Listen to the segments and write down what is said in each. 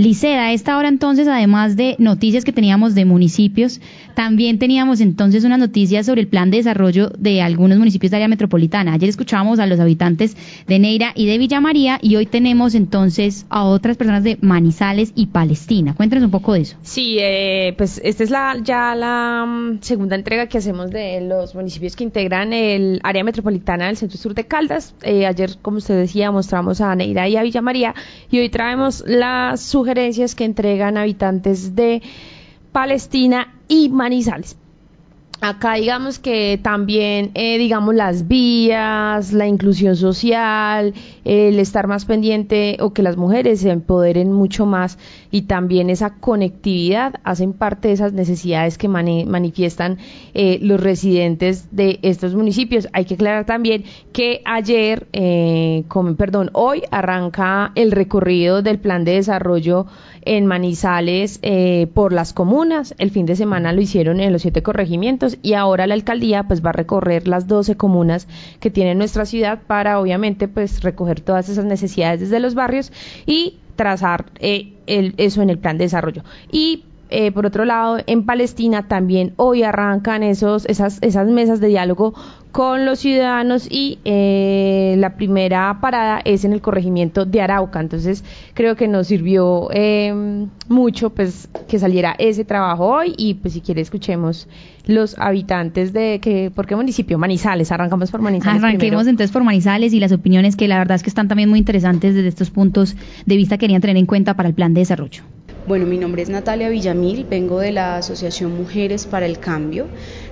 Liceda, a esta hora entonces, además de noticias que teníamos de municipios, también teníamos entonces una noticia sobre el plan de desarrollo de algunos municipios de área metropolitana. Ayer escuchábamos a los habitantes de Neira y de Villa María y hoy tenemos entonces a otras personas de Manizales y Palestina. Cuéntanos un poco de eso. Sí, eh, pues esta es la, ya la mm, segunda entrega que hacemos de los municipios que integran el área metropolitana del centro sur de Caldas. Eh, ayer, como usted decía, mostramos a Neira y a Villa María y hoy traemos las sugerencias que entregan habitantes de Palestina y Manizales. Acá digamos que también, eh, digamos, las vías, la inclusión social, el estar más pendiente o que las mujeres se empoderen mucho más y también esa conectividad hacen parte de esas necesidades que manifiestan eh, los residentes de estos municipios. Hay que aclarar también que ayer, eh, perdón, hoy arranca el recorrido del plan de desarrollo en Manizales eh, por las comunas. El fin de semana lo hicieron en los siete corregimientos y ahora la alcaldía pues va a recorrer las doce comunas que tiene nuestra ciudad para obviamente pues recoger todas esas necesidades desde los barrios y trazar eh, el, eso en el plan de desarrollo. Y eh, por otro lado, en Palestina también hoy arrancan esos, esas, esas mesas de diálogo con los ciudadanos y eh, la primera parada es en el corregimiento de Arauca. Entonces creo que nos sirvió eh, mucho pues que saliera ese trabajo hoy y pues si quiere escuchemos los habitantes de que por qué municipio Manizales arrancamos por Manizales arranquemos entonces por Manizales y las opiniones que la verdad es que están también muy interesantes desde estos puntos de vista que querían tener en cuenta para el plan de desarrollo bueno, mi nombre es Natalia Villamil, vengo de la Asociación Mujeres para el Cambio.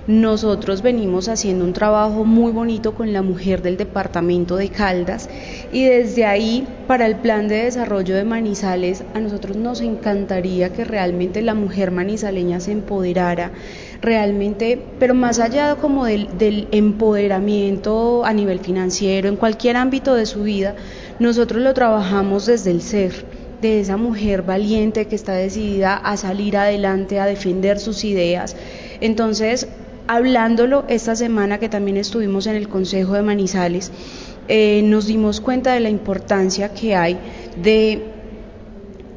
Nosotros venimos haciendo un trabajo muy bonito con la mujer del departamento de Caldas y desde ahí para el plan de desarrollo de Manizales a nosotros nos encantaría que realmente la mujer manizaleña se empoderara realmente, pero más allá como del, del empoderamiento a nivel financiero, en cualquier ámbito de su vida, nosotros lo trabajamos desde el ser de esa mujer valiente que está decidida a salir adelante, a defender sus ideas. Entonces, hablándolo esta semana que también estuvimos en el Consejo de Manizales, eh, nos dimos cuenta de la importancia que hay de,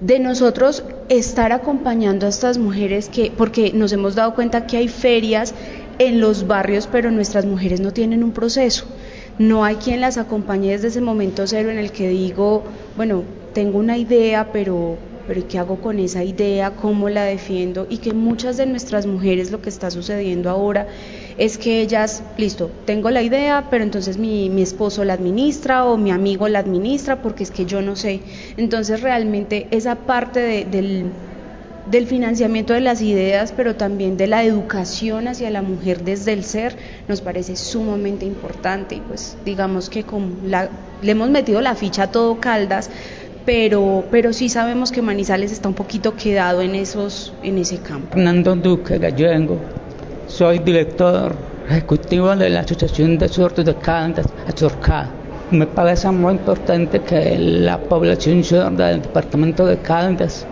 de nosotros estar acompañando a estas mujeres que, porque nos hemos dado cuenta que hay ferias en los barrios, pero nuestras mujeres no tienen un proceso. No hay quien las acompañe desde ese momento cero en el que digo, bueno, tengo una idea, pero, pero ¿qué hago con esa idea? ¿Cómo la defiendo? Y que muchas de nuestras mujeres lo que está sucediendo ahora es que ellas, listo, tengo la idea, pero entonces mi, mi esposo la administra o mi amigo la administra porque es que yo no sé. Entonces realmente esa parte del del financiamiento de las ideas, pero también de la educación hacia la mujer desde el ser, nos parece sumamente importante. Y pues digamos que con la, le hemos metido la ficha a todo Caldas, pero, pero sí sabemos que Manizales está un poquito quedado en, esos, en ese campo. Fernando Duque Gallengo, soy director ejecutivo de la Asociación de Sordos de Caldas, Azorca. Me parece muy importante que la población sorda del departamento de Caldas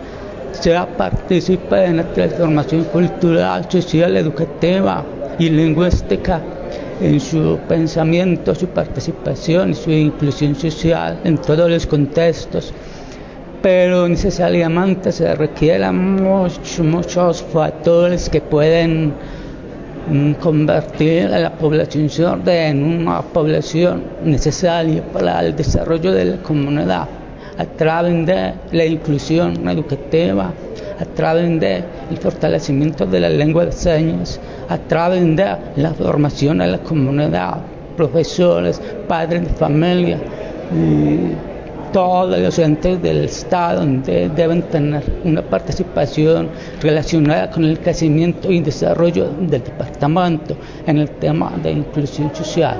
sea participe en la transformación cultural, social, educativa y lingüística en su pensamiento, su participación y su inclusión social en todos los contextos. Pero necesariamente se requieren muchos, muchos factores que pueden mm, convertir a la población sorda en una población necesaria para el desarrollo de la comunidad a través de la inclusión educativa, a través del fortalecimiento de la lengua de señas, a través de la formación de la comunidad, profesores, padres de familia y todos los entes del Estado deben tener una participación relacionada con el crecimiento y desarrollo del departamento en el tema de inclusión social.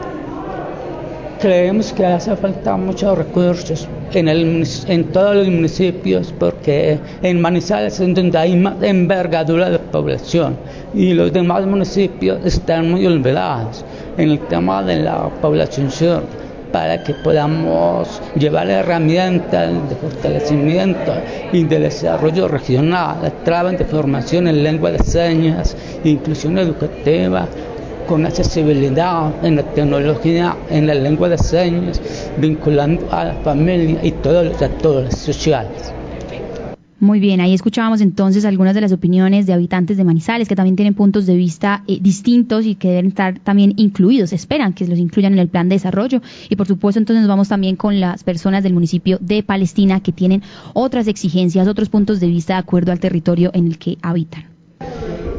Creemos que hace falta muchos recursos en, en todos los municipios porque en Manizales es donde hay más envergadura de población y los demás municipios están muy olvidados en el tema de la población sur para que podamos llevar herramientas de fortalecimiento y de desarrollo regional a través de formación en lengua de señas, inclusión educativa, con accesibilidad en la tecnología, en la lengua de señas, vinculando a la familia y todos los actores sociales. Muy bien, ahí escuchábamos entonces algunas de las opiniones de habitantes de Manizales que también tienen puntos de vista eh, distintos y que deben estar también incluidos, esperan que los incluyan en el plan de desarrollo y por supuesto entonces nos vamos también con las personas del municipio de Palestina que tienen otras exigencias, otros puntos de vista de acuerdo al territorio en el que habitan.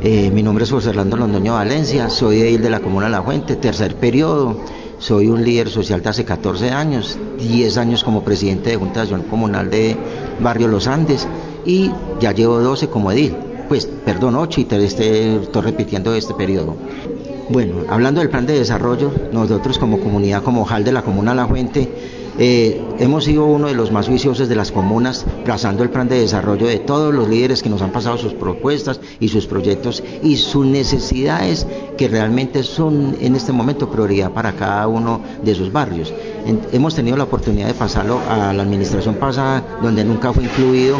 Eh, mi nombre es José Orlando Londoño Valencia, soy de, de la Comuna La Fuente, tercer periodo. Soy un líder social de hace 14 años, 10 años como presidente de Junta de Acción Comunal de Barrio Los Andes y ya llevo 12 como edil. Pues, perdón, 8 y te, estoy repitiendo este periodo. Bueno, hablando del plan de desarrollo, nosotros como comunidad, como JAL de la Comuna La Fuente, eh, hemos sido uno de los más juiciosos de las comunas, trazando el plan de desarrollo de todos los líderes que nos han pasado sus propuestas y sus proyectos y sus necesidades que realmente son en este momento prioridad para cada uno de sus barrios. hemos tenido la oportunidad de pasarlo a la administración pasada, donde nunca fue incluido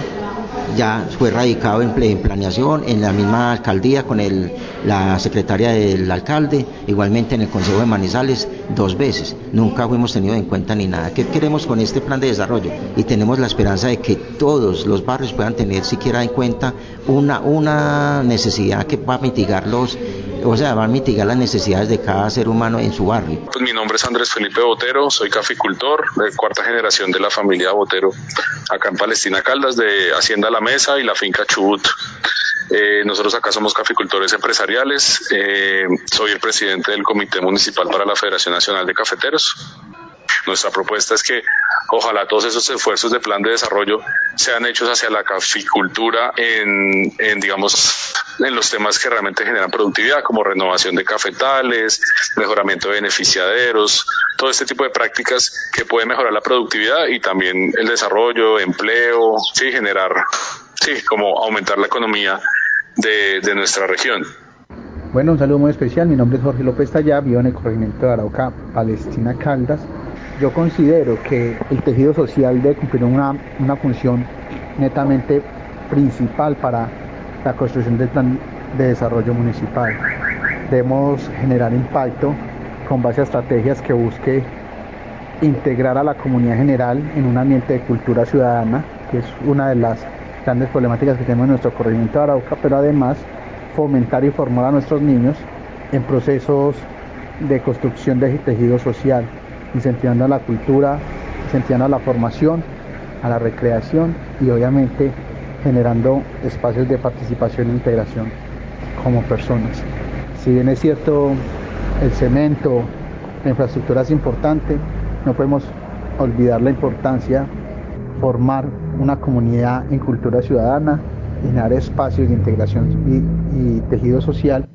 ya fue radicado en, planeación en la misma alcaldía con el, la secretaria del alcalde, igualmente en el Consejo de Manizales dos veces. Nunca fuimos tenido en cuenta ni nada. ¿Qué queremos con este plan de desarrollo? Y tenemos la esperanza de que todos los barrios puedan tener siquiera en cuenta una, una necesidad que va a mitigar los o sea, va a mitigar las necesidades de cada ser humano en su barrio. Pues mi nombre es Andrés Felipe Botero, soy caficultor de cuarta generación de la familia Botero, acá en Palestina Caldas, de Hacienda La Mesa y la finca Chubut. Eh, nosotros acá somos caficultores empresariales, eh, soy el presidente del Comité Municipal para la Federación Nacional de Cafeteros. Nuestra propuesta es que ojalá todos esos esfuerzos de plan de desarrollo sean hechos hacia la caficultura en, en digamos, en los temas que realmente generan productividad, como renovación de cafetales, mejoramiento de beneficiaderos, todo este tipo de prácticas que pueden mejorar la productividad y también el desarrollo, empleo, sí, generar, sí, como aumentar la economía de, de nuestra región. Bueno, un saludo muy especial. Mi nombre es Jorge López Tallá, vivo en el corregimiento de Arauca, Palestina Caldas. Yo considero que el tejido social debe cumplir una, función netamente principal para la construcción del plan de desarrollo municipal. Debemos generar impacto con base a estrategias que busque integrar a la comunidad general en un ambiente de cultura ciudadana, que es una de las grandes problemáticas que tenemos en nuestro corregimiento de Arauca, pero además fomentar y formar a nuestros niños en procesos de construcción de tejido social, incentivando a la cultura, incentivando a la formación, a la recreación y obviamente generando espacios de participación e integración como personas. Si bien es cierto, el cemento, la infraestructura es importante, no podemos olvidar la importancia formar una comunidad en cultura ciudadana, generar espacios de integración y tejido social